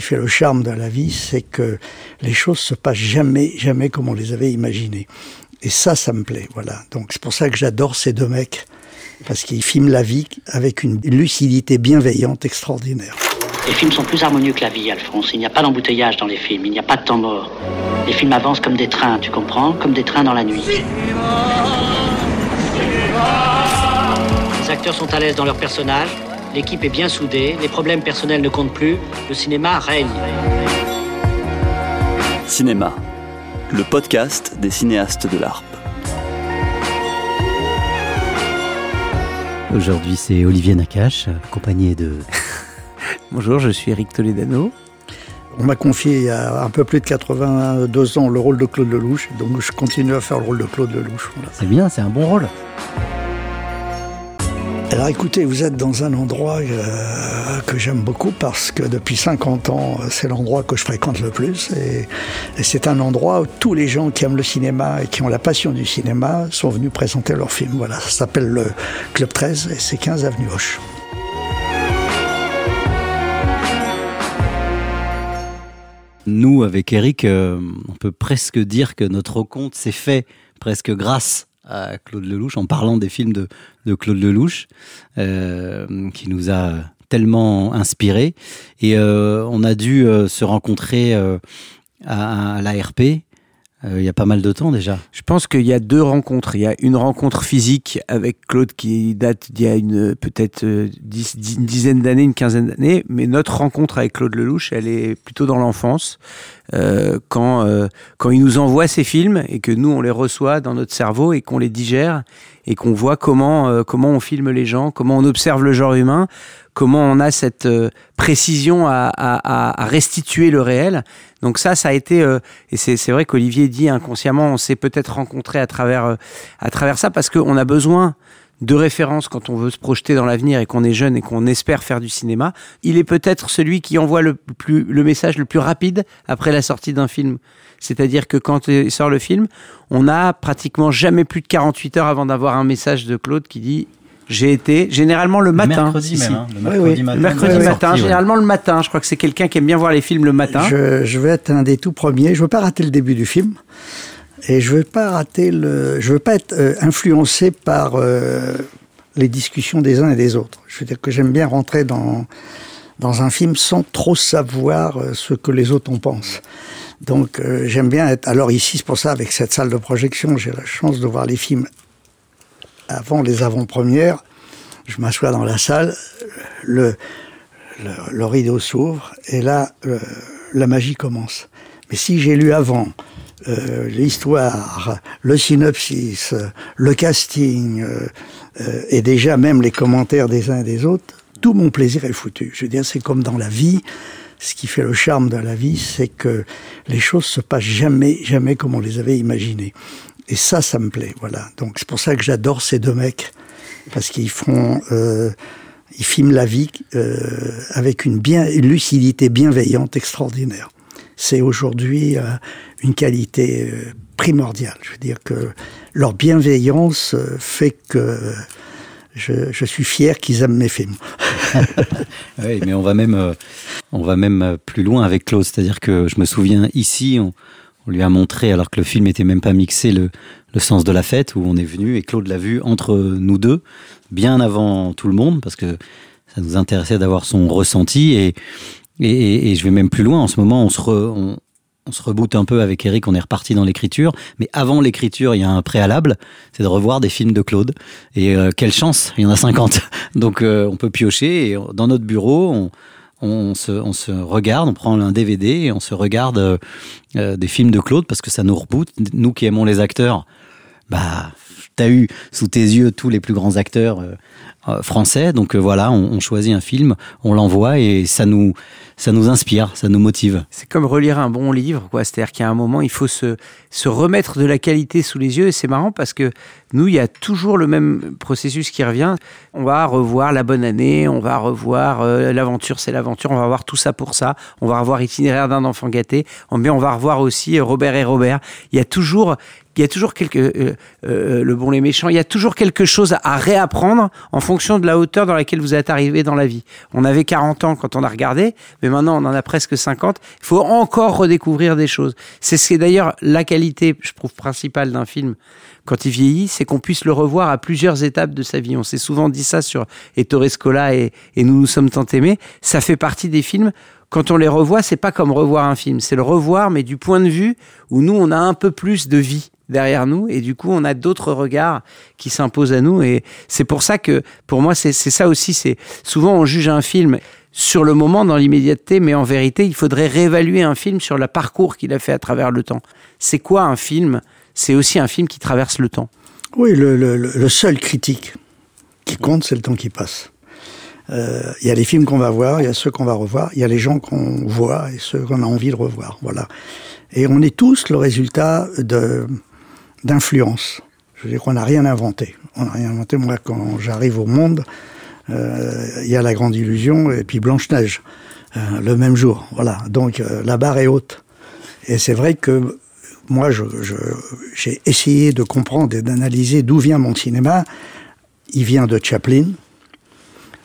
qui fait le charme de la vie, c'est que les choses se passent jamais, jamais comme on les avait imaginées. Et ça, ça me plaît, voilà. Donc c'est pour ça que j'adore ces deux mecs, parce qu'ils filment la vie avec une lucidité bienveillante extraordinaire. Les films sont plus harmonieux que la vie, Alphonse. Il n'y a pas d'embouteillage dans les films, il n'y a pas de temps mort. Les films avancent comme des trains, tu comprends? Comme des trains dans la nuit. Les acteurs sont à l'aise dans leur personnage, l'équipe est bien soudée, les problèmes personnels ne comptent plus, le cinéma règne. Cinéma, le podcast des cinéastes de l'ARP. Aujourd'hui, c'est Olivier Nakache, accompagné de. Bonjour, je suis Eric Toledano. On m'a confié il y a un peu plus de 82 ans le rôle de Claude Lelouch, donc je continue à faire le rôle de Claude Lelouch. Voilà. C'est bien, c'est un bon rôle. Alors écoutez, vous êtes dans un endroit euh, que j'aime beaucoup parce que depuis 50 ans, c'est l'endroit que je fréquente le plus et, c'est un endroit où tous les gens qui aiment le cinéma et qui ont la passion du cinéma sont venus présenter leurs films. Voilà, ça s'appelle le Club 13 et c'est 15 avenue Hoche. Nous, avec Eric, euh, on peut presque dire que notre compte s'est fait presque grâce à Claude Lelouch, en parlant des films de, de Claude Lelouch, euh, qui nous a tellement inspirés. Et euh, on a dû euh, se rencontrer à, à l'ARP euh, il y a pas mal de temps déjà. Je pense qu'il y a deux rencontres. Il y a une rencontre physique avec Claude qui date d'il y a une peut-être euh, dix- une dizaine d'années, une quinzaine d'années. Mais notre rencontre avec Claude Lelouch, elle est plutôt dans l'enfance, euh, quand quand il nous envoie ses films et que nous on les reçoit dans notre cerveau et qu'on les digère et qu'on voit comment comment on filme les gens, comment on observe le genre humain, comment on a cette euh, précision à, restituer le réel. Donc ça, ça a été euh, et c'est vrai qu'Olivier dit inconsciemment, on s'est peut-être rencontré à travers euh, à travers ça parce qu'on a besoin de références quand on veut se projeter dans l'avenir et qu'on est jeune et qu'on espère faire du cinéma. Il est peut-être celui qui envoie le plus le message le plus rapide après la sortie d'un film. C'est-à-dire que quand sort le film, on a pratiquement jamais plus de 48 heures avant d'avoir un message de Claude qui dit j'ai été généralement le matin. mercredi même, hein, le mercredi oui. matin. Le mercredi de la matin, sortie, ouais. généralement le matin. Je crois que c'est quelqu'un qui aime bien voir les films le matin. Je, je vais être un des tout premiers. Je veux pas rater le début du film. Et je veux pas rater le. Je veux pas être euh, influencé par euh, les discussions des uns et des autres. Je veux dire que j'aime bien rentrer dans dans un film sans trop savoir euh, ce que les autres en pensent. Donc euh, j'aime bien être. Alors ici, c'est pour ça avec cette salle de projection, j'ai la chance de voir les films avant les avant-premières. Je m'assois dans la salle, le rideau s'ouvre et là, euh, la magie commence. Mais si j'ai lu avant euh, l'histoire, le synopsis, euh, le casting et déjà même les commentaires des uns et des autres, tout mon plaisir est foutu. Je veux dire, c'est comme dans la vie. Ce qui fait le charme de la vie, c'est que les choses se passent jamais, jamais comme on les avait imaginées. Et ça, ça me plaît. Voilà. Donc c'est pour ça que j'adore ces deux mecs parce qu'ils font, euh, ils filment la vie euh, avec une, lucidité bienveillante extraordinaire. C'est aujourd'hui euh, une qualité primordiale. Je veux dire que leur bienveillance fait que je, suis fier qu'ils aiment mes films. Oui, mais on va même, on va même plus loin avec Claude. C'est-à-dire que je me souviens ici, on lui a montré, alors que le film était même pas mixé, le, le sens de la fête, où on est venu et Claude l'a vu entre nous deux, bien avant tout le monde, parce que ça nous intéressait d'avoir son ressenti. Et, et, et- je vais même plus loin. En ce moment, on se, re- on, se reboot un peu avec Eric, on est reparti dans l'écriture. Mais avant l'écriture, il y a un préalable, c'est de revoir des films de Claude. Et euh, quelle chance, il y en a 50. Donc euh, on peut piocher et dans notre bureau, on, on, se, on se regarde, on prend un DVD et on se regarde euh, euh, des films de Claude parce que ça nous reboot. Nous qui aimons les acteurs, bah, t'as eu sous tes yeux tous les plus grands acteurs euh, euh, français. Donc euh, voilà, on, choisit un film, on l'envoie et ça nous, ça nous inspire, ça nous motive. C'est comme relire un bon livre, quoi. C'est-à-dire qu'à un moment, il faut se, se remettre de la qualité sous les yeux. Et c'est marrant parce que nous, il y a toujours le même processus qui revient. On va revoir La Bonne Année, on va revoir L'Aventure, c'est l'aventure, on va voir tout ça pour ça. On va revoir Itinéraire d'un enfant gâté. On, va revoir aussi Robert et Robert. Il y a toujours il y a toujours quelque, euh, euh, le bon les méchants, il y a toujours quelque chose à réapprendre en fonction de la hauteur dans laquelle vous êtes arrivé dans la vie. On avait 40 ans quand on a regardé, mais maintenant on en a presque 50. Il faut encore redécouvrir des choses. C'est ce qui est d'ailleurs la qualité, je trouve, principale d'un film quand il vieillit, c'est qu'on puisse le revoir à plusieurs étapes de sa vie. On s'est souvent dit ça sur Ettore Scola et, et Nous nous sommes tant aimés. Ça fait partie des films quand on les revoit, c'est pas comme revoir un film, c'est le revoir, mais du point de vue où nous, on a un peu plus de vie derrière nous et du coup, on a d'autres regards qui s'imposent à nous. Et c'est pour ça que, pour moi, c'est ça aussi. C'est souvent on juge un film sur le moment, dans l'immédiateté, mais en vérité, il faudrait réévaluer un film sur le parcours qu'il a fait à travers le temps. C'est quoi un film? C'est aussi un film qui traverse le temps. Oui, le, seul critique qui compte, c'est le temps qui passe. Euh, il y a les films qu'on va voir, il y a ceux qu'on va revoir, il y a les gens qu'on voit et ceux qu'on a envie de revoir. Voilà. Et on est tous le résultat de d'influence. Je veux dire qu'on n'a rien inventé. On n'a rien inventé. Moi, quand j'arrive au monde, euh, il y a la grande illusion et puis Blanche Neige euh, le même jour. Voilà. Donc la barre est haute. Et c'est vrai que moi, j'ai essayé de comprendre et d'analyser d'où vient mon cinéma. Il vient de Chaplin,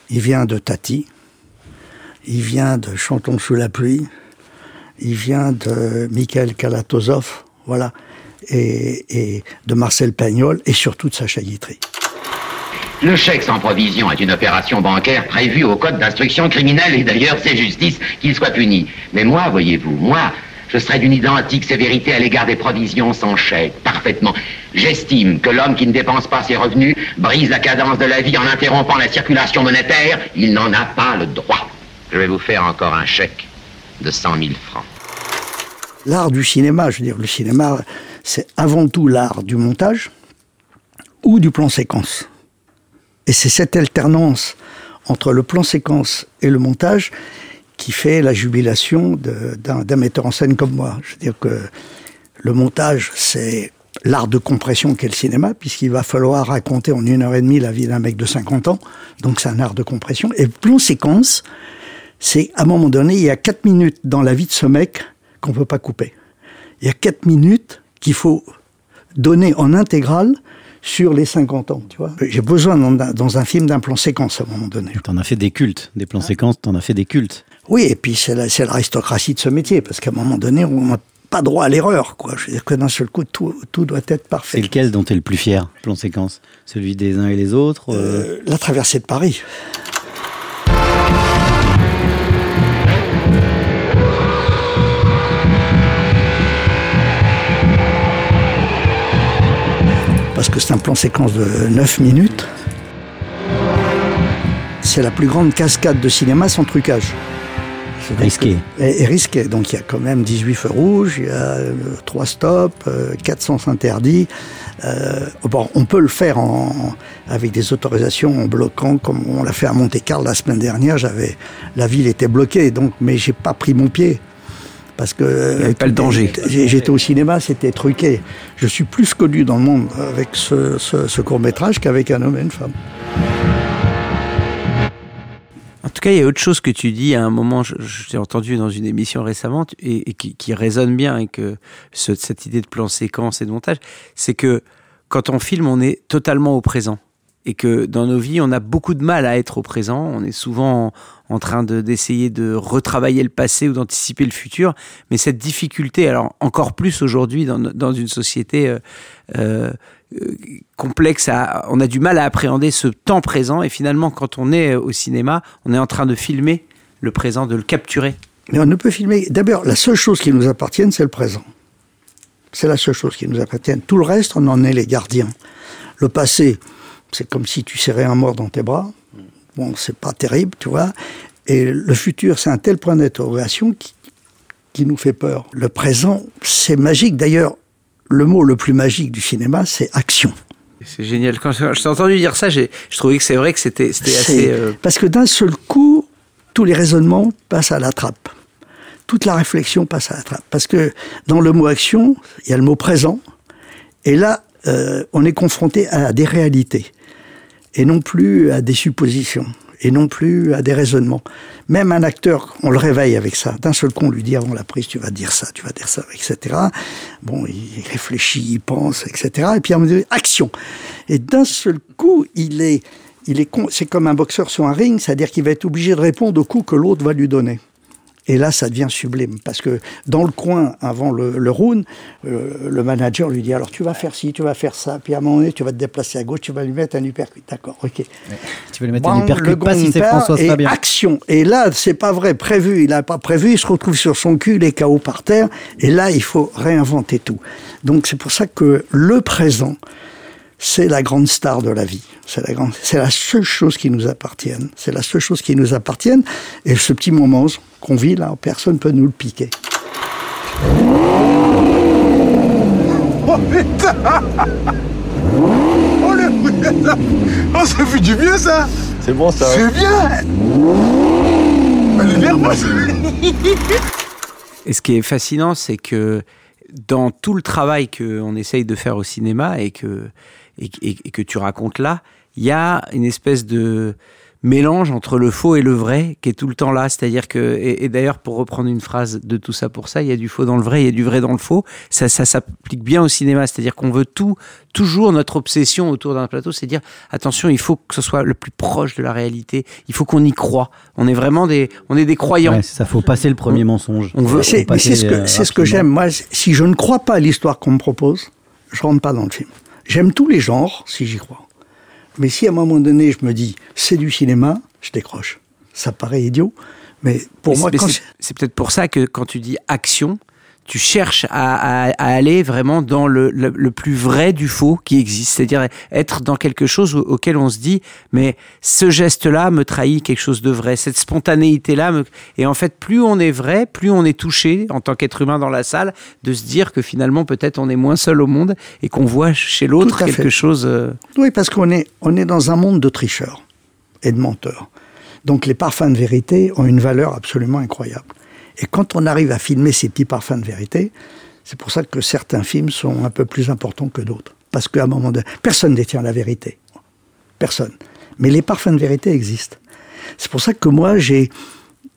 il vient de Tati, il vient de Chantons sous la pluie, il vient de Michael Kalatozov, voilà, et, de Marcel Pagnol, et surtout de Sacha Guitry. Le chèque sans provision est une opération bancaire prévue au code d'instruction criminelle, et d'ailleurs c'est justice qu'il soit puni. Mais moi, voyez-vous, moi, je serais d'une identique sévérité à l'égard des provisions sans chèque, parfaitement. J'estime que l'homme qui ne dépense pas ses revenus brise la cadence de la vie en interrompant la circulation monétaire. Il n'en a pas le droit. Je vais vous faire encore un chèque de 100 000 francs. L'art du cinéma, je veux dire, le cinéma, c'est avant tout l'art du montage ou du plan séquence. Et c'est cette alternance entre le plan séquence et le montage qui fait la jubilation d'un metteur en scène comme moi. Je veux dire que le montage, c'est l'art de compression qu'est le cinéma, puisqu'il va falloir raconter en une heure et demie la vie d'un mec de 50 ans. Donc c'est un art de compression. Et plan séquence, c'est à un moment donné, il y a quatre minutes dans la vie de ce mec qu'on peut pas couper. Il y a quatre minutes qu'il faut donner en intégrale sur les 50 ans, tu vois. J'ai besoin dans, un film d'un plan séquence à un moment donné. Tu en as fait des cultes, des plans séquences, tu en as fait des cultes. Oui, et puis c'est l'aristocratie de ce métier, parce qu'à un moment donné, on n'a pas droit à l'erreur. quoi. Je veux dire que d'un seul coup, tout, tout doit être parfait. C'est lequel dont tu es le plus fier, plan séquence? Celui des uns et les autres euh euh, La traversée de Paris. Parce que c'est un plan séquence de 9 minutes. C'est la plus grande cascade de cinéma sans trucage. Risqué. Et, risqué. Donc il y a quand même 18 feux rouges, il y a 3 euh, stops, 400 euh, interdits. Euh, bon, on peut le faire en, avec des autorisations en bloquant, comme on l'a fait à Monte-Carlo la semaine dernière. J'avais, la ville était bloquée, donc, mais j'ai pas pris mon pied parce que il avait pas le danger. J'étais au cinéma, c'était truqué. Je suis plus connu dans le monde avec ce, ce, ce court métrage qu'avec un homme et une femme. En tout cas, il y a autre chose que tu dis à un moment, je, t'ai entendu dans une émission récemment, et, qui, résonne bien avec cette idée de plan séquence et de montage, c'est que quand on filme, on est totalement au présent. Et que dans nos vies, on a beaucoup de mal à être au présent. On est souvent en, train d'essayer de, retravailler le passé ou d'anticiper le futur. Mais cette difficulté, alors encore plus aujourd'hui dans, une société euh, euh complexe, on a du mal à appréhender ce temps présent et finalement quand on est au cinéma, on est en train de filmer le présent, de le capturer. Mais on ne peut filmer, d'abord la seule chose qui nous appartienne c'est le présent. C'est la seule chose qui nous appartienne. Tout le reste, on en est les gardiens. Le passé, c'est comme si tu serrais un mort dans tes bras. Bon, c'est pas terrible, tu vois. Et le futur, c'est un tel point d'interrogation qui, qui nous fait peur. Le présent, c'est magique. D'ailleurs, le mot le plus magique du cinéma, c'est action. C'est génial. Quand je t'ai entendu dire ça, je trouvais que c'est vrai que c'était assez. Euh, parce que d'un seul coup, tous les raisonnements passent à la trappe. Toute la réflexion passe à la trappe. Parce que dans le mot action, il y a le mot présent. Et là, euh, on est confronté à des réalités. Et non plus à des suppositions. et non plus à des raisonnements. Même un acteur, on le réveille avec ça. D'un seul coup, on lui dit avant la prise, tu vas dire ça, tu vas dire ça, etc. Bon, il réfléchit, il pense, etc. Et puis moment donné, action. Et d'un seul coup, il est, il est, c'est comme un boxeur sur un ring, c'est-à-dire qu'il va être obligé de répondre au coup que l'autre va lui donner. Et là, ça devient sublime. Parce que dans le coin, avant le, le round, euh, le manager lui dit Alors, tu vas faire ci, tu vas faire ça. Puis à un moment donné, tu vas te déplacer à gauche, tu vas lui mettre un uppercut. D'accord, ok. Tu vas lui mettre un uppercut, pas si c'est François et bien. action. Et là, c'est pas vrai. Prévu, il n'a pas prévu. Il se retrouve sur son cul, les KO par terre. Et là, il faut réinventer tout. Donc, c'est pour ça que le présent, c'est la grande star de la vie. C'est la grande, c'est la seule chose qui nous appartienne. C'est la seule chose qui nous appartienne. Et ce petit moment qu'on vit là, personne peut nous le piquer. Oh putain Oh le Oh ça fait du bien ça C'est bon ça. C'est bien Elle est nerveuse Et ce qui est fascinant, c'est que dans tout le travail qu'on essaye de faire au cinéma et que et, et, que tu racontes là, il y a une espèce de mélange entre le faux et le vrai qui est tout le temps là. C'est-à-dire que, et, d'ailleurs, pour reprendre une phrase de tout ça pour ça, il y a du faux dans le vrai, il y a du vrai dans le faux. Ça, ça s'applique bien au cinéma. C'est-à-dire qu'on veut tout, toujours notre obsession autour d'un plateau, c'est dire attention, il faut que ce soit le plus proche de la réalité. Il faut qu'on y croit. On est vraiment des, on est des croyants. Ouais, ça faut passer le premier mensonge. On veut. C'est ce que, c'est ce que j'aime. Moi, si je ne crois pas à l'histoire qu'on me propose, je rentre pas dans le film. J'aime tous les genres, si j'y crois. Mais si à un moment donné, je me dis, c'est du cinéma, je décroche. Ça paraît idiot, mais pour mais moi... C'est peut-être pour ça que quand tu dis action, tu cherches à, aller vraiment dans le, le, plus vrai du faux qui existe, c'est-à-dire être dans quelque chose auquel on se dit, mais ce geste-là me trahit quelque chose de vrai, cette spontanéité-là. Me... Et en fait, plus on est vrai, plus on est touché en tant qu'être humain dans la salle, de se dire que finalement, peut-être on est moins seul au monde et qu'on voit chez l'autre quelque fait. chose. Euh, oui, parce qu'on est, on est dans un monde de tricheurs et de menteurs. Donc les parfums de vérité ont une valeur absolument incroyable. Et quand on arrive à filmer ces petits parfums de vérité, c'est pour ça que certains films sont un peu plus importants que d'autres. Parce qu'à un moment donné, personne ne détient la vérité. Personne. Mais les parfums de vérité existent. C'est pour ça que moi, j'ai,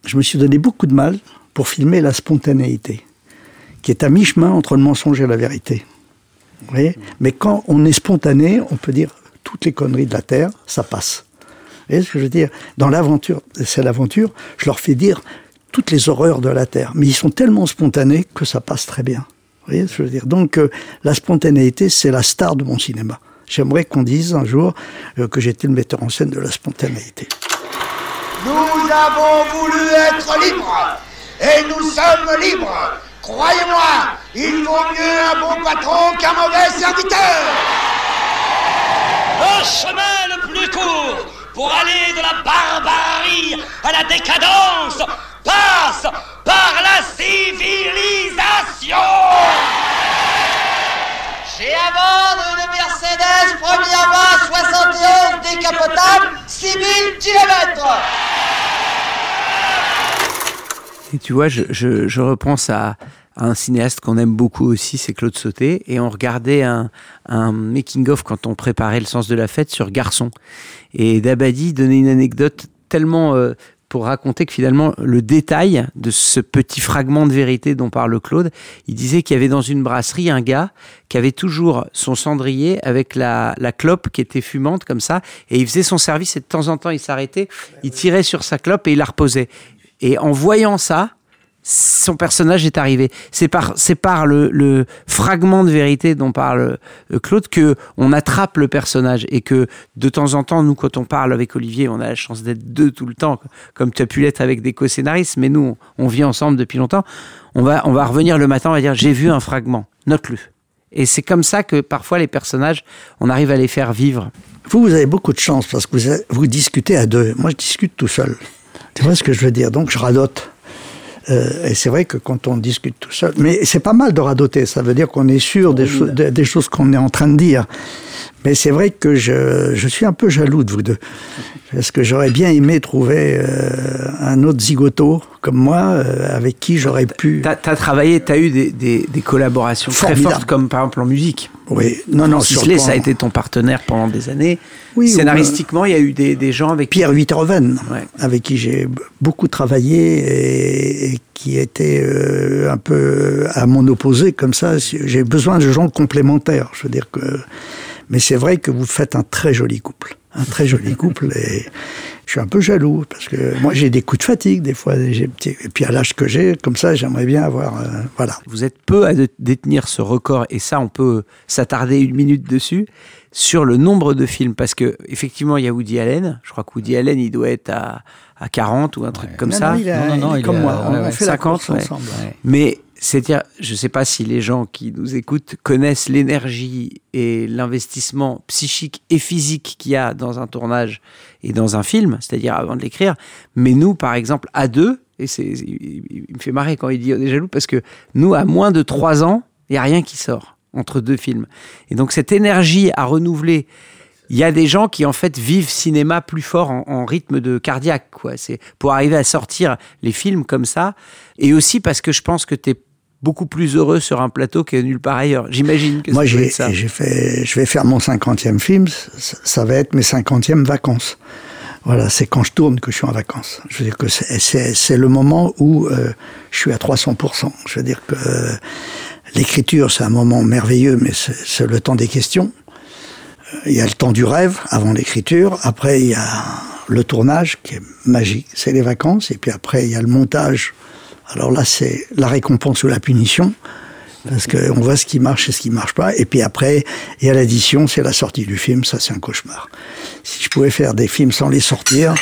je me suis donné beaucoup de mal pour filmer la spontanéité, qui est à mi-chemin entre le mensonge et la vérité. Vous voyez? Mais quand on est spontané, on peut dire toutes les conneries de la Terre, ça passe. Vous voyez ce que je veux dire? Dans l'aventure, c'est l'aventure, je leur fais dire toutes les horreurs de la Terre. Mais ils sont tellement spontanés que ça passe très bien. Vous voyez ce que je veux dire? Donc euh, la spontanéité, c'est la star de mon cinéma. J'aimerais qu'on dise un jour euh, que j'étais le metteur en scène de la spontanéité. Nous avons voulu être libres et nous sommes libres. Croyez-moi, il vaut mieux un bon patron qu'un mauvais serviteur. Un chemin le plus court pour aller de la barbarie à la décadence passe par la civilisation. J'ai à vendre une Mercedes première main 71 décapotable, 6000 km. Et tu vois, je, je, je repense à, un cinéaste qu'on aime beaucoup aussi, c'est Claude Sauté, et on regardait un, un making-of quand on préparait le sens de la fête sur Garçon. Et Dabadi donnait une anecdote tellement euh, pour raconter que finalement le détail de ce petit fragment de vérité dont parle Claude, il disait qu'il y avait dans une brasserie un gars qui avait toujours son cendrier avec la, la clope qui était fumante comme ça, et il faisait son service et de temps en temps il s'arrêtait, il tirait sur sa clope et il la reposait. Et en voyant ça, son personnage est arrivé. C'est par, c'est par le, le, fragment de vérité dont parle euh, Claude que on attrape le personnage et que de temps en temps, nous, quand on parle avec Olivier, on a la chance d'être deux tout le temps, comme tu as pu l'être avec des co-scénaristes, mais nous, on, vit ensemble depuis longtemps. On va, on va revenir le matin, on va dire j'ai vu un fragment, note-le. Et c'est comme ça que parfois les personnages, on arrive à les faire vivre. Vous, vous avez beaucoup de chance parce que vous, vous discutez à deux. Moi, je discute tout seul. Tu vois ce que je veux dire? Donc, je radote. Euh, et c'est vrai que quand on discute tout seul, mais c'est pas mal de radoter, ça veut dire qu'on est sûr des, des choses qu'on est en train de dire. Mais c'est vrai que je, je, suis un peu jaloux de vous deux. Parce que j'aurais bien aimé trouver euh, un autre zigoto comme moi, euh, avec qui j'aurais pu. Tu as, travaillé, tu as eu des, des, des collaborations très fortes, comme par exemple en musique. Oui, non, non, Sisley, ça a été ton partenaire pendant des années. Oui, Scénaristiquement, il y a eu des, des gens avec. Pierre Witterven, avec qui j'ai beaucoup travaillé et, qui était euh, un peu à mon opposé, comme ça. J'ai besoin de gens complémentaires. Je veux dire que. Mais c'est vrai que vous faites un très joli couple. Un très joli couple. Et je suis un peu jaloux parce que moi j'ai des coups de fatigue des fois. Et puis à l'âge que j'ai, comme ça, j'aimerais bien avoir. Euh, voilà. Vous êtes peu à détenir ce record et ça, on peut s'attarder une minute dessus sur le nombre de films parce que effectivement il y a Woody Allen. Je crois que Woody Allen il doit être à, à 40 ou un truc comme ça. Non, non, non, il, comme moi. On, fait 50 ensemble. Mais c'est-à-dire, je ne sais pas si les gens qui nous écoutent connaissent l'énergie et l'investissement psychique et physique qu'il y a dans un tournage et dans un film, c'est-à-dire avant de l'écrire. Mais nous, par exemple, à deux, et c'est, il, me fait marrer quand il dit on est jaloux, parce que nous, à moins de trois ans, il n'y a rien qui sort entre deux films. Et donc cette énergie à renouveler, il y a des gens qui en fait vivent cinéma plus fort en, rythme de cardiaque. Quoi. C'est pour arriver à sortir les films comme ça. Et aussi parce que je pense que tu es beaucoup plus heureux sur un plateau que nulle part ailleurs. J'imagine que Moi, j'ai, j'ai fait, je vais faire mon cinquantième film, ça va être mes cinquantièmes vacances. Voilà, c'est quand je tourne que je suis en vacances. Je veux dire que c'est, c'est, le moment où euh, je suis à 300%. Je veux dire que euh, l'écriture, c'est un moment merveilleux, mais c'est, c'est le temps des questions. Euh, il y a le temps du rêve avant l'écriture. Après, il y a le tournage qui est magique, c'est les vacances. Et puis après, il y a le montage alors là, c'est la récompense ou la punition, parce qu'on voit ce qui marche et ce qui marche pas. Et puis après, il y a l'addition, c'est la sortie du film, ça c'est un cauchemar. Si je pouvais faire des films sans les sortir,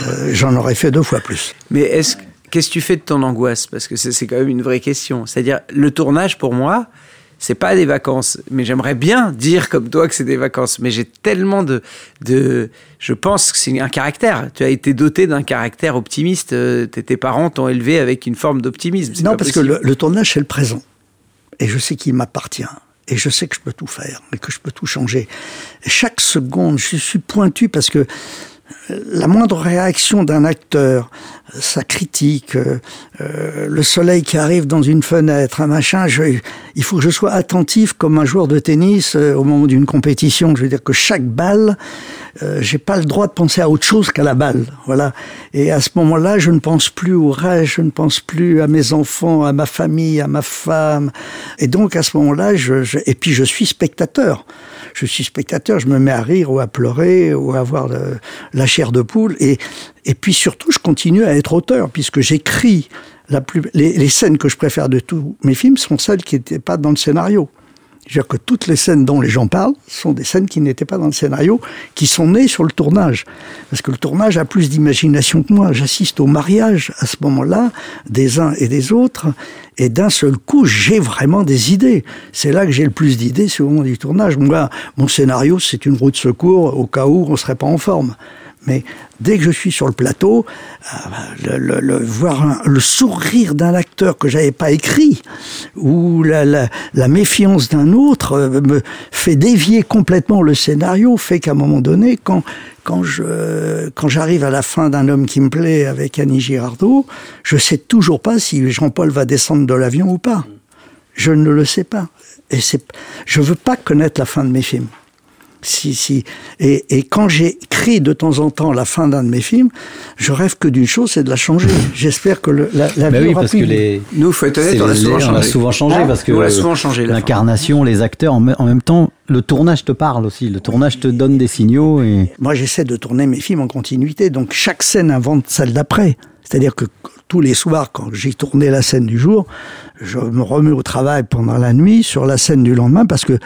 euh, j'en aurais fait deux fois plus. Mais est-ce qu'est-ce que tu fais de ton angoisse? Parce que c'est quand même une vraie question. C'est-à-dire, le tournage, pour moi, c'est pas des vacances, mais j'aimerais bien dire comme toi que c'est des vacances. Mais j'ai tellement de, de, je pense que c'est un caractère. Tu as été doté d'un caractère optimiste. Euh, tes parents t'ont élevé avec une forme d'optimisme. Non, parce que le, tournage c'est le présent, et je sais qu'il m'appartient. Et je sais que je peux tout faire, et que je peux tout changer. Chaque seconde, je suis pointu parce que la moindre réaction d'un acteur, sa critique, euh, euh, le soleil qui arrive dans une fenêtre, un machin, il faut que je sois attentif comme un joueur de tennis euh, au moment d'une compétition. Je veux dire que chaque balle, j'ai pas le droit de penser à autre chose qu'à la balle. Voilà. Et à ce moment-là, je ne pense plus au rêve, je ne pense plus à mes enfants, à ma famille, à ma femme. Et donc à ce moment-là, je, et puis je suis spectateur je suis spectateur, je me mets à rire ou à pleurer ou à avoir la chair de poule. Et, et puis surtout, je continue à être auteur, puisque j'écris la plus, les, les, scènes que je préfère de tous mes films sont celles qui n'étaient pas dans le scénario. Je veux dire que toutes les scènes dont les gens parlent sont des scènes qui n'étaient pas dans le scénario, qui sont nées sur le tournage. Parce que le tournage a plus d'imagination que moi. J'assiste au mariage à ce moment-là des uns et des autres, et d'un seul coup, j'ai vraiment des idées. C'est là que j'ai le plus d'idées, c'est au moment du tournage. Moi, mon scénario, c'est une roue de secours au cas où on serait pas en forme. Mais dès que je suis sur le plateau, euh, le, voir le sourire d'un acteur que j'avais pas écrit, ou la, méfiance d'un autre euh, me fait dévier complètement le scénario, fait qu'à un moment donné, quand quand je quand j'arrive à la fin d'un homme qui me plaît avec Annie Girardot, je sais toujours pas si Jean-Paul va descendre de l'avion ou pas. Je ne le sais pas. Et c'est, je veux pas connaître la fin de mes films si, si. Et, et quand j'écris de temps en temps la fin d'un de mes films, je rêve que d'une chose, c'est de la changer. J'espère que le, la, la vie oui, parce que les... Nous, faut être honnête, on, a souvent, on a souvent changé. Ah, parce que on a souvent changé. L'incarnation, les acteurs, en, même temps, le tournage te parle aussi. Le tournage te donne des signaux. Et... Moi, j'essaie de tourner mes films en continuité. Donc, chaque scène invente celle d'après. C'est-à-dire que tous les soirs, quand j'ai tourné la scène du jour, je me remets au travail pendant la nuit sur la scène du lendemain parce que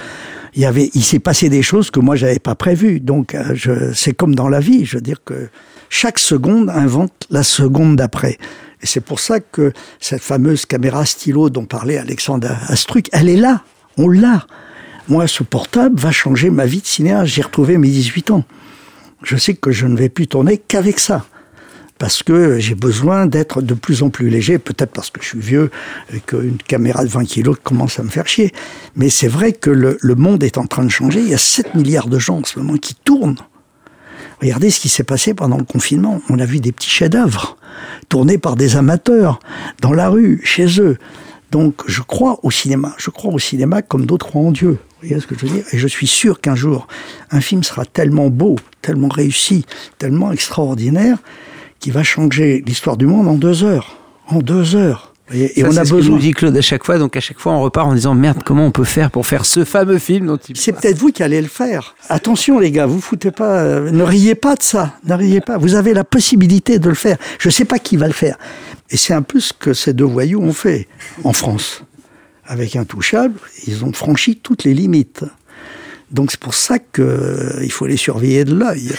il y avait, il s'est passé des choses que moi j'avais pas prévues. Donc, euh, c'est comme dans la vie. Je veux dire que chaque seconde invente la seconde d'après. Et c'est pour ça que cette fameuse caméra stylo dont parlait Alexandre Astruc, elle est là. On l'a. Moi, ce portable va changer ma vie de cinéaste. J'ai retrouvé mes 18 ans. Je sais que je ne vais plus tourner qu'avec ça. Parce que j'ai besoin d'être de plus en plus léger, peut-être parce que je suis vieux et qu'une caméra de 20 kilos commence à me faire chier. Mais c'est vrai que le, monde est en train de changer. Il y a 7 milliards de gens en ce moment qui tournent. Regardez ce qui s'est passé pendant le confinement. On a vu des petits chefs-d'œuvre tournés par des amateurs dans la rue, chez eux. Donc je crois au cinéma. Je crois au cinéma comme d'autres croient en Dieu. Vous voyez ce que je veux dire? Et je suis sûr qu'un jour, un film sera tellement beau, tellement réussi, tellement extraordinaire, qu'il va changer l'histoire du monde en deux heures. En deux heures. Et, on a besoin. Que nous dit Claude à chaque fois, donc à chaque fois on repart en disant merde, comment on peut faire pour faire ce fameux film dont il. C'est peut-être vous qui allez le faire. Attention les gars, vous foutez pas, euh, ne riez pas de ça, ne riez pas. Vous avez la possibilité de le faire. Je sais pas qui va le faire, et c'est un peu ce que ces deux voyous ont fait en France. Avec Intouchable, ils ont franchi toutes les limites. Donc c'est pour ça qu'il euh, faut les surveiller de l'œil.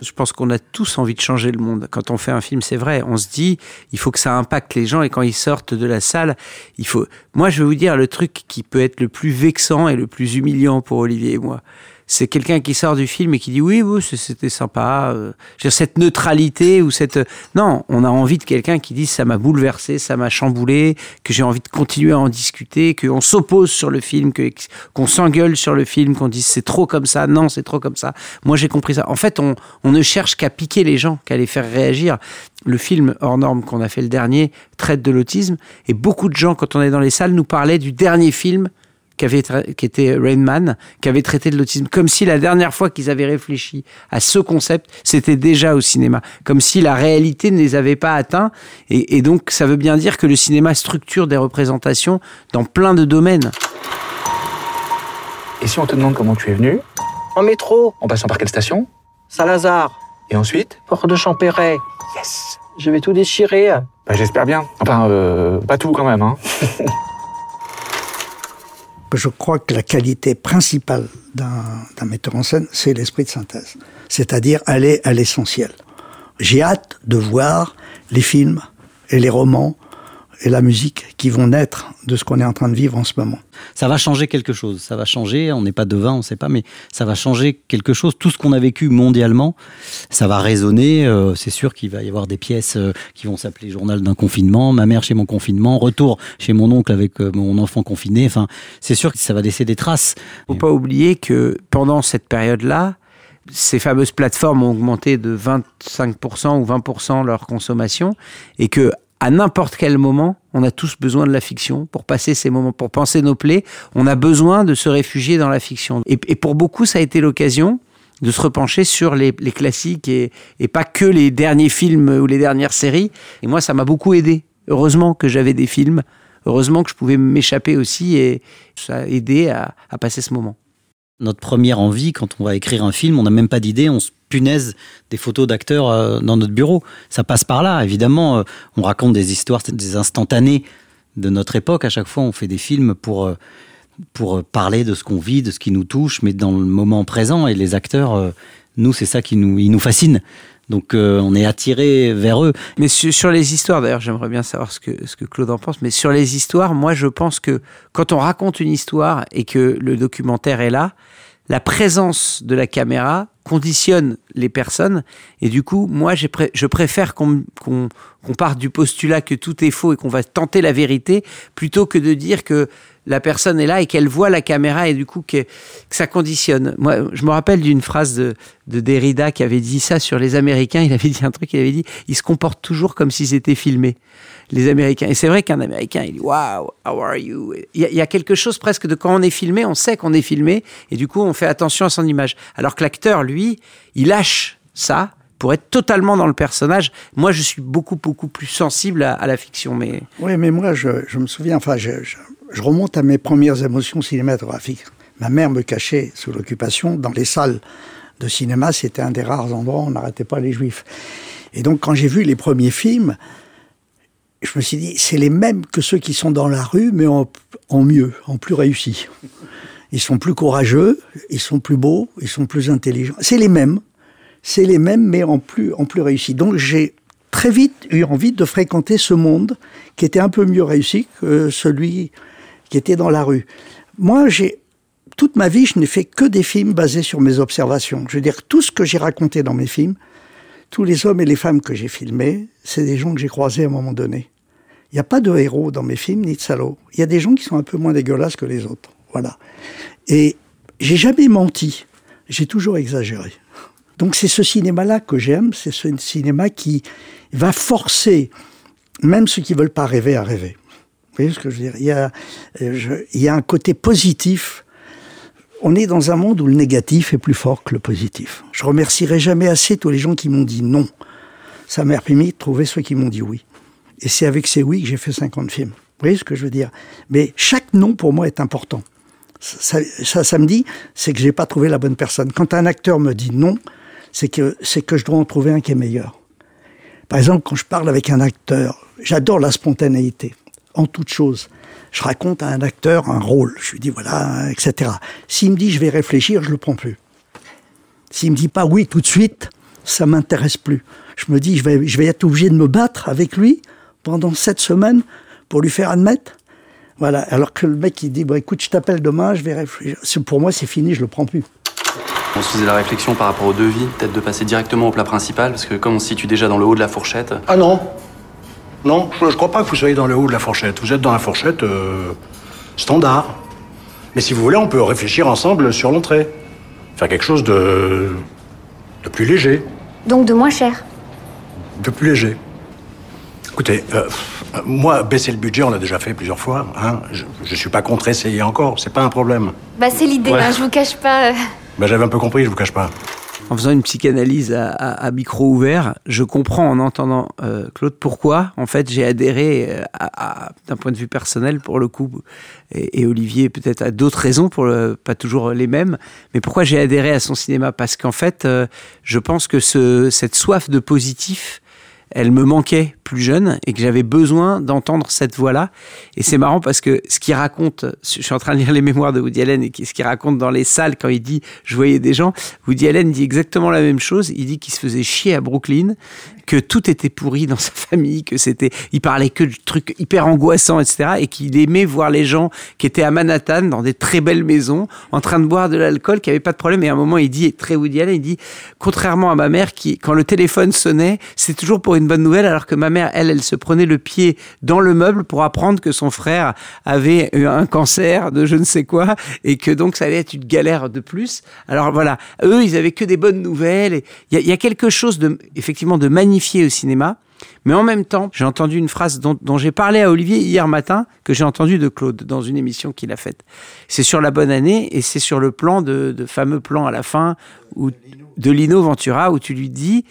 Je pense qu'on a tous envie de changer le monde. Quand on fait un film, c'est vrai, on se dit, il faut que ça impacte les gens et quand ils sortent de la salle, il faut... Moi, je vais vous dire le truc qui peut être le plus vexant et le plus humiliant pour Olivier et moi c'est quelqu'un qui sort du film et qui dit oui, oui c'était sympa. Euh, cette neutralité ou cette non, on a envie de quelqu'un qui dit ça m'a bouleversé, ça m'a chamboulé, que j'ai envie de continuer à en discuter, qu'on s'oppose sur le film, qu'on s'engueule sur le film, qu'on dise c'est trop comme ça, non c'est trop comme ça. Moi j'ai compris ça. En fait, on, on ne cherche qu'à piquer les gens, qu'à les faire réagir. Le film hors norme qu'on a fait le dernier traite de l'autisme et beaucoup de gens quand on est dans les salles nous parlaient du dernier film qui, avait qui était Rain Man, qui avait traité de l'autisme, comme si la dernière fois qu'ils avaient réfléchi à ce concept, c'était déjà au cinéma, comme si la réalité ne les avait pas atteints. Et, et donc, ça veut bien dire que le cinéma structure des représentations dans plein de domaines. Et si on te demande comment tu es venu? En métro. En passant par quelle station? Saint-Lazare. Et ensuite? Port de Champéret. Yes Je vais tout déchirer. Bah, J'espère bien. Enfin, euh, pas tout quand même. Hein. je crois que la qualité principale d'un metteur en scène, c'est l'esprit de synthèse. C'est-à-dire aller à l'essentiel. J'ai hâte de voir les films et les romans et la musique qui vont naître de ce qu'on est en train de vivre en ce moment. Ça va changer quelque chose, ça va changer, on n'est pas devin, on ne sait pas, mais ça va changer quelque chose. Tout ce qu'on a vécu mondialement, ça va résonner. Euh, c'est sûr qu'il va y avoir des pièces euh, qui vont s'appeler Journal d'un confinement, Ma mère chez mon confinement, Retour chez mon oncle avec euh, mon enfant confiné. Enfin, c'est sûr que ça va laisser des traces. Il ne faut pas oublier que pendant cette période-là, ces fameuses plateformes ont augmenté de 25% ou 20% leur consommation et que à n'importe quel moment, on a tous besoin de la fiction pour passer ces moments, pour penser nos plaies. On a besoin de se réfugier dans la fiction. Et, pour beaucoup, ça a été l'occasion de se repencher sur les, classiques et, pas que les derniers films ou les dernières séries. Et moi, ça m'a beaucoup aidé. Heureusement que j'avais des films. Heureusement que je pouvais m'échapper aussi et ça a aidé à, à passer ce moment notre première envie, quand on va écrire un film, on n'a même pas d'idée, on se punaise des photos d'acteurs euh, dans notre bureau. Ça passe par là, évidemment. Euh, on raconte des histoires, des instantanés de notre époque. À chaque fois, on fait des films pour, euh, pour parler de ce qu'on vit, de ce qui nous touche, mais dans le moment présent. Et les acteurs, nous, c'est ça qui nous, ils nous fascine. Donc on est attiré vers eux. Mais sur, les histoires, d'ailleurs, j'aimerais bien savoir ce que, ce que Claude en pense, mais sur les histoires, moi je pense que quand on raconte une histoire et que le documentaire est là, la présence de la caméra conditionne les personnes. Et du coup, moi, je préfère qu'on parte du postulat que tout est faux et qu'on va tenter la vérité, plutôt que de dire que la personne est là et qu'elle voit la caméra et du coup que, ça conditionne. Moi, je me rappelle d'une phrase de, de, Derrida qui avait dit ça sur les Américains. Il avait dit un truc, il avait dit, ils se comportent toujours comme s'ils étaient filmés les Américains. Et c'est vrai qu'un Américain, il dit Wow, how are you il y, a, quelque chose presque de quand on est filmé, on sait qu'on est filmé, et du coup, on fait attention à son image. Alors que l'acteur, lui, il lâche ça pour être totalement dans le personnage. Moi, je suis beaucoup, beaucoup plus sensible à, la fiction. Mais... Oui, mais moi, je, me souviens, enfin, je, je, remonte à mes premières émotions cinématographiques. Ma mère me cachait sous l'occupation dans les salles de cinéma. C'était un des rares endroits où on n'arrêtait pas les juifs. Et donc, quand j'ai vu les premiers films, je me suis dit, c'est les mêmes que ceux qui sont dans la rue, mais en, mieux, en plus réussi. Ils sont plus courageux, ils sont plus beaux, ils sont plus intelligents. C'est les mêmes, c'est les mêmes, mais en plus, en plus réussi. Donc j'ai très vite eu envie de fréquenter ce monde qui était un peu mieux réussi que celui qui était dans la rue. Moi, j'ai toute ma vie, je n'ai fait que des films basés sur mes observations. Je veux dire, tout ce que j'ai raconté dans mes films, tous les hommes et les femmes que j'ai filmés, c'est des gens que j'ai croisés à un moment donné. Il n'y a pas de héros dans mes films, ni de salauds. Il y a des gens qui sont un peu moins dégueulasses que les autres. Voilà. Et j'ai jamais menti. J'ai toujours exagéré. Donc c'est ce cinéma-là que j'aime. C'est ce cinéma qui va forcer même ceux qui veulent pas rêver à rêver. Vous voyez ce que je veux dire? Il y, a, je, il y a un côté positif. On est dans un monde où le négatif est plus fort que le positif. Je remercierai jamais assez tous les gens qui m'ont dit non. Ça m'a permis de trouver ceux qui m'ont dit oui. Et c'est avec ces oui que j'ai fait 50 films. Vous voyez ce que je veux dire? Mais chaque non pour moi est important. Ça, ça, me dit, c'est que j'ai pas trouvé la bonne personne. Quand un acteur me dit non, c'est que c'est que je dois en trouver un qui est meilleur. Par exemple, quand je parle avec un acteur, j'adore la spontanéité en toute chose. Je raconte à un acteur un rôle, je lui dis voilà, etc. S'il me dit je vais réfléchir, je le prends plus. S'il me dit pas oui tout de suite, ça m'intéresse plus. Je me dis je vais, je vais être obligé de me battre avec lui pendant sept semaines pour lui faire admettre. Voilà. Alors que le mec il dit bon écoute je t'appelle demain, je vais réfléchir. Pour moi c'est fini, je le prends plus. On se faisait la réflexion par rapport au devis, peut-être de passer directement au plat principal, parce que comme on se situe déjà dans le haut de la fourchette. Ah non Non, je, je crois pas que vous soyez dans le haut de la fourchette. Vous êtes dans la fourchette euh, standard. Mais si vous voulez, on peut réfléchir ensemble sur l'entrée. Faire quelque chose de. de plus léger. Donc de moins cher. De plus léger. Écoutez, euh, moi, baisser le budget, on l'a déjà fait plusieurs fois. Hein. Je, je suis pas contre essayer encore, c'est pas un problème. Bah c'est l'idée, Ouais. hein, je vous cache pas. euh. Bah, j'avais un peu compris, je vous cache pas. En faisant une psychanalyse à, à- à micro ouvert, je comprends en entendant euh, Claude pourquoi, en fait, j'ai adhéré euh, à- à- d'un point de vue personnel pour le coup, et, et Olivier peut-être à d'autres raisons, pour le- pas toujours les mêmes, mais pourquoi j'ai adhéré à son cinéma? Parce qu'en fait, euh, je pense que ce, cette soif de positif, elle me manquait plus jeune et que j'avais besoin d'entendre cette voix-là. Et c'est marrant parce que ce qu'il raconte, je suis en train de lire les mémoires de Woody Allen et ce qu'il raconte dans les salles quand il dit je voyais des gens, Woody Allen dit exactement la même chose. Il dit qu'il se faisait chier à Brooklyn, que tout était pourri dans sa famille, que c'était, il parlait que de trucs hyper angoissants, etc. Et qu'il aimait voir les gens qui étaient à Manhattan dans des très belles maisons en train de boire de l'alcool, qui avait pas de problème. Et à un moment, il dit, très Woody Allen, il dit, contrairement à ma mère qui, quand le téléphone sonnait, c'est toujours pour une bonne nouvelle, alors que ma mère, elle, elle se prenait le pied dans le meuble pour apprendre que son frère avait eu un cancer de je ne sais quoi et que donc ça allait être une galère de plus. Alors voilà, eux, ils avaient que des bonnes nouvelles. Il y, a- quelque chose de, effectivement, de magnifié au cinéma. Mais en même temps, j'ai entendu une phrase dont, j'ai parlé à Olivier hier matin, que j'ai entendu de Claude dans une émission qu'il a faite. C'est sur la bonne année et c'est sur le plan de, de fameux plan à la fin où, de Lino Ventura où tu lui dis,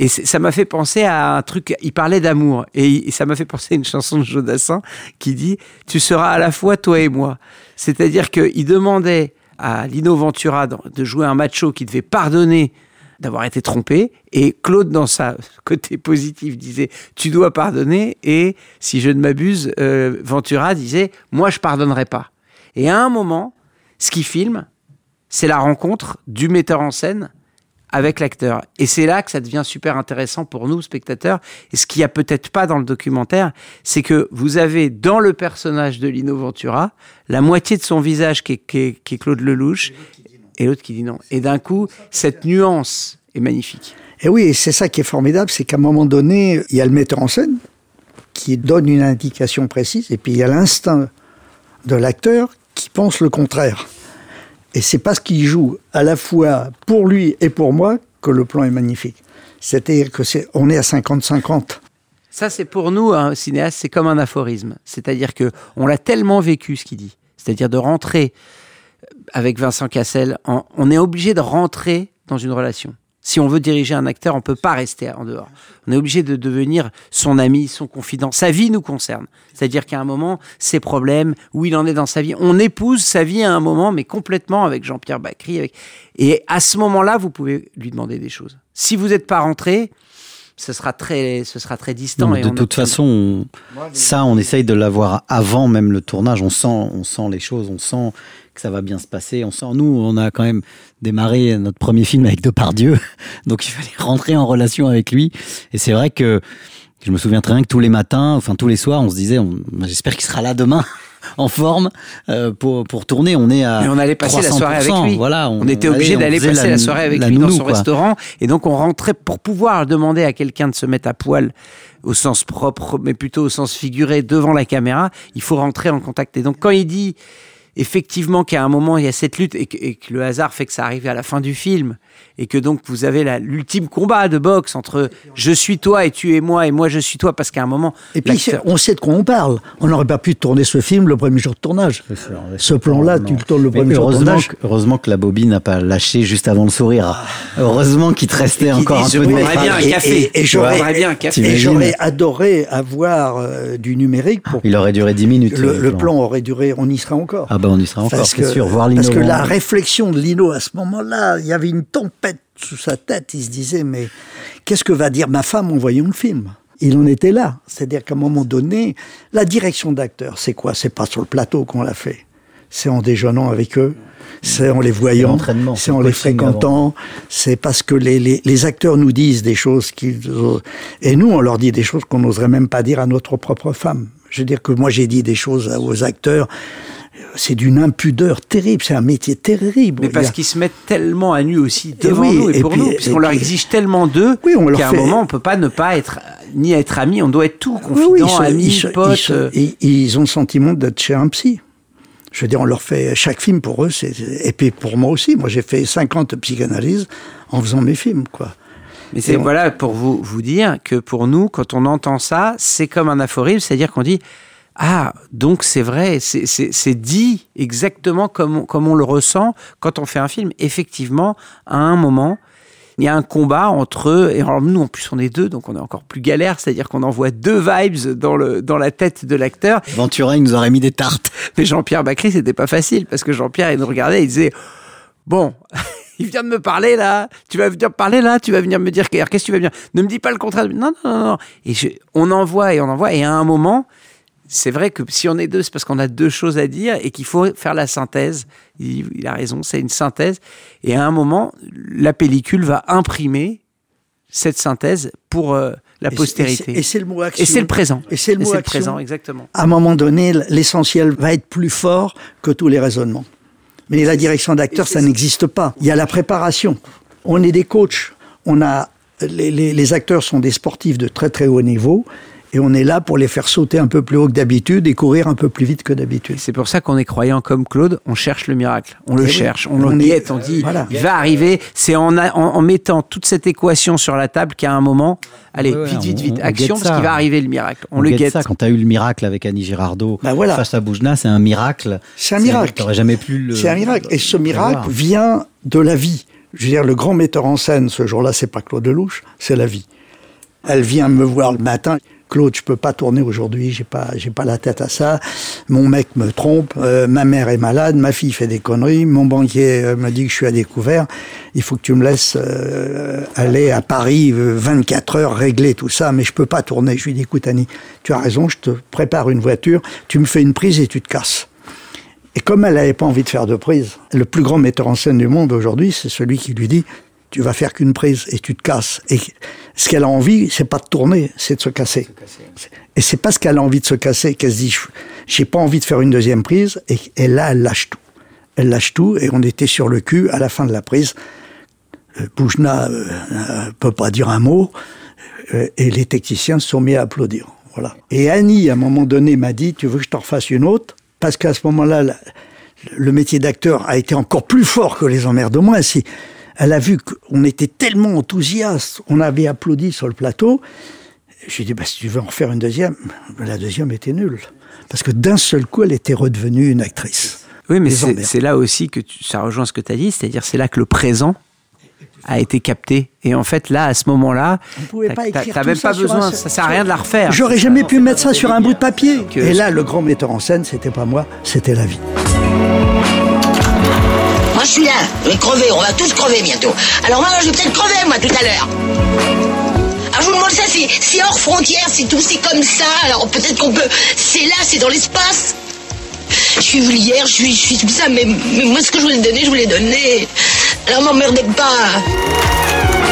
et ça m'a fait penser à un truc, il parlait d'amour et, ça m'a fait penser à une chanson de Jodassin qui dit Tu seras à la fois toi et moi. C'est-à-dire qu'il demandait à Lino Ventura de- de jouer un macho qui devait pardonner d'avoir été trompé. Et Claude, dans sa côté positif, disait Tu dois pardonner. Et si je ne m'abuse, euh, Ventura disait Moi, je pardonnerai pas. Et à un moment, ce qu'il filme, c'est la rencontre du metteur en scène avec l'acteur. Et c'est là que ça devient super intéressant pour nous, spectateurs. Et ce qu'il n'y a peut-être pas dans le documentaire, c'est que vous avez dans le personnage de Lino Ventura la moitié de son visage qui est, qui est- qui est Claude Lelouch et l'autre qui dit non. Et d'un coup, cette nuance est magnifique. Et oui, et c'est ça qui est formidable, c'est qu'à un moment donné, il y a le metteur en scène qui donne une indication précise, et puis il y a l'instinct de l'acteur qui pense le contraire. Et c'est parce qu'il joue à la fois pour lui et pour moi que le plan est magnifique. C'est-à-dire que c'est, on est à 50-50. Ça, c'est pour nous, un cinéaste, c'est comme un aphorisme. C'est-à-dire que on l'a tellement vécu, ce qu'il dit. C'est-à-dire de rentrer avec Vincent Cassel, on est obligé de rentrer dans une relation. Si on veut diriger un acteur, on peut pas rester en dehors. On est obligé de devenir son ami, son confident. Sa vie nous concerne. C'est-à-dire qu'à un moment, ses problèmes, où il en est dans sa vie, on épouse sa vie à un moment, mais complètement avec Jean-Pierre Bacry. Et à ce moment-là, vous pouvez lui demander des choses. Si vous n'êtes pas rentré, ce sera très, ce sera très distant. Non, et de on toute obtient- façon, on- ça, on essaye de l'avoir avant même le tournage. On sent, on sent les choses, on sent que ça va bien se passer. On sent, nous, on a quand même démarré notre premier film avec Depardieu, donc il fallait rentrer en relation avec lui. Et c'est vrai que je me souviens très bien que tous les matins, enfin tous les soirs, on se disait, on- j'espère qu'il sera là demain. en forme euh, pour pour tourner. On est à. Et on allait passer la soirée avec 300%. lui. Voilà, on, était obligé d'aller passer la, soirée avec la lui dans son quoi. restaurant. Et donc on rentrait pour pouvoir demander à quelqu'un de se mettre à poil au sens propre, mais plutôt au sens figuré devant la caméra. Il faut rentrer en contact. Et donc quand il dit effectivement qu'à un moment il y a cette lutte et que, et que le hasard fait que ça arrive à la fin du film et que donc vous avez l'ultime combat de boxe entre je suis toi et tu es moi et moi je suis toi parce qu'à un moment Et puis, on sait de quoi on parle. On n'aurait pas pu tourner ce film le premier jour de tournage. Ce plan-là, tu le tournes le Mais premier jour de heureusement, tournage. que, heureusement que la bobine n'a pas lâché juste avant le sourire. Heureusement qu'il te restait encore un peu de métrage. Et, et- et j'aurais et T'imagines j'aurais adoré avoir euh, du numérique pour Il aurait duré 10 minutes. le, le plan aurait duré, on y sera encore. Ah bah on y sera encore, Parce c'est que- sûr. Voir Parce que l'innovant. la réflexion de Lino à ce moment-là, il y avait une tempête sous sa tête. Il se disait, mais qu'est-ce que va dire ma femme en voyant le film? Il en était là. C'est-à-dire qu'à un moment donné, la direction d'acteur, c'est quoi? C'est pas sur le plateau qu'on l'a fait. C'est en déjeunant avec eux. C'est en les voyant, c'est en le les fréquentant, c'est parce que les, les, les acteurs nous disent des choses qu'ils et nous on leur dit des choses qu'on n'oserait même pas dire à notre propre femme. Je veux dire que moi j'ai dit des choses aux acteurs, c'est d'une impudeur terrible, c'est un métier terrible. Mais parce a- qu'ils se mettent tellement à nu aussi Et devant oui, nous et, et pour puis- nous, et puisqu'on leur exige tellement d'eux Oui, qu'à un fait- moment on peut pas ne pas être ni être ami, on doit être tout, confident, oui, ils se- ami, ils se- pote. ils se- ils- ils ont le sentiment d'être chez un psy. Je veux dire, on leur fait chaque film pour eux, c'est et puis pour moi aussi. Moi, j'ai fait 50 psychanalyses en faisant mes films, quoi. Mais c'est Et on- voilà pour vous vous dire que pour nous, quand on entend ça, c'est comme un aphorisme, c'est-à-dire qu'on dit ah donc c'est vrai, c'est- dit exactement comme on, comme on le ressent quand on fait un film. Effectivement, à un moment. Il y a un combat entre eux, et alors nous en plus on est deux, donc on est encore plus galère, c'est-à-dire qu'on envoie deux vibes dans, le, dans la tête de l'acteur. Ventura, il nous aurait mis des tartes. Mais Jean-Pierre Bacry, c'était pas facile, parce que Jean-Pierre, il nous regardait, il disait Bon, il vient de me parler là, tu vas venir me parler là, tu vas venir me dire qu'est-ce que tu vas venir? Ne me dis pas le contraire. Non, non, non, non. Et je- on envoie et on envoie, et à un moment, c'est vrai que si on est deux, c'est parce qu'on a deux choses à dire et qu'il faut faire la synthèse. Il, il a raison, c'est une synthèse. Et à un moment, la pellicule va imprimer cette synthèse pour euh, la Et postérité. et c'est- le mot action. Et c'est le présent. Et c'est le mot le action. présent, exactement. À un moment donné, l'essentiel va être plus fort que tous les raisonnements. Mais la direction d'acteur, ça n'existe pas. Il y a la préparation. On est des coachs. On a les, les- les acteurs sont des sportifs de très très haut niveau. Et on est là pour les faire sauter un peu plus haut que d'habitude et courir un peu plus vite que d'habitude. C'est pour ça qu'on est croyant comme Claude, on cherche le miracle, on le Eh oui. cherche, on, On le est- guette, on dit Voilà. il va arriver. C'est en, en, en mettant toute cette équation sur la table qu'à un moment, allez, Ouais, vite, vite, on- vite, on action, parce qu'il va arriver le miracle. On, le guette. ça. Quand tu as eu le miracle avec Annie Girardot Bah voilà. face à Boujna, c'est un miracle. C'est un miracle. T'aurais jamais pu le. C'est un miracle. Et ce miracle prévoir. vient de la vie. Je veux dire, le grand metteur en scène ce jour-là, c'est pas Claude Lelouch, c'est la vie. Elle vient me voir le matin. Claude, je peux pas tourner aujourd'hui, j'ai pas, j'ai pas la tête à ça. Mon mec me trompe, euh, ma mère est malade, ma fille fait des conneries, mon banquier euh, me dit que je suis à découvert. Il faut que tu me laisses euh, aller à Paris euh, 24 heures régler tout ça, mais je peux pas tourner. Je lui dis, écoute Annie, tu as raison, je te prépare une voiture, tu me fais une prise et tu te casses. Et comme elle n'avait pas envie de faire de prise, le plus grand metteur en scène du monde aujourd'hui, c'est celui qui lui dit tu vas faire qu'une prise et tu te casses. Et ce qu'elle a envie, c'est pas de tourner, c'est de se casser. Et c'est parce qu'elle a envie de se casser qu'elle se dit j'ai pas envie de faire une deuxième prise. Et, et là, elle lâche tout. Elle lâche tout et on était sur le cul à la fin de la prise. Euh, Boujna euh, euh, peut pas dire un mot euh, et les techniciens se sont mis à applaudir. Voilà. Et Annie, à un moment donné, m'a dit Tu veux que je t'en refasse une autre? Parce qu'à ce moment-là, le métier d'acteur a été encore plus fort que les emmerdements. Si elle a vu qu'on était tellement enthousiastes, on avait applaudi sur le plateau. J'ai dit, bah, si tu veux en refaire une deuxième, la deuxième était nulle. Parce que d'un seul coup, elle était redevenue une actrice. Oui, mais c'est là aussi que tu- ça rejoint ce que tu as dit, c'est-à-dire c'est là que le présent a été capté. Et en fait, là, à ce moment-là, t'as- même ça pas besoin, un- ça sert à rien de la refaire. J'aurais jamais pu mettre ça sur un bout de papier. Que- Et là, le grand metteur en scène, c'était pas moi, c'était la vie. Moi, je suis là. Je vais crever. On va tous crever bientôt. Alors moi, je vais peut-être crever, moi, tout à l'heure. Alors, je vous demande ça, c'est c'est hors frontière, c'est tout, c'est comme ça. Alors, peut-être qu'on peut... C'est là, c'est dans l'espace. Je suis vulgaire, je suis, je suis tout ça, mais, mais moi, ce que je voulais donner, je voulais donner. Alors, m'emmerdez pas.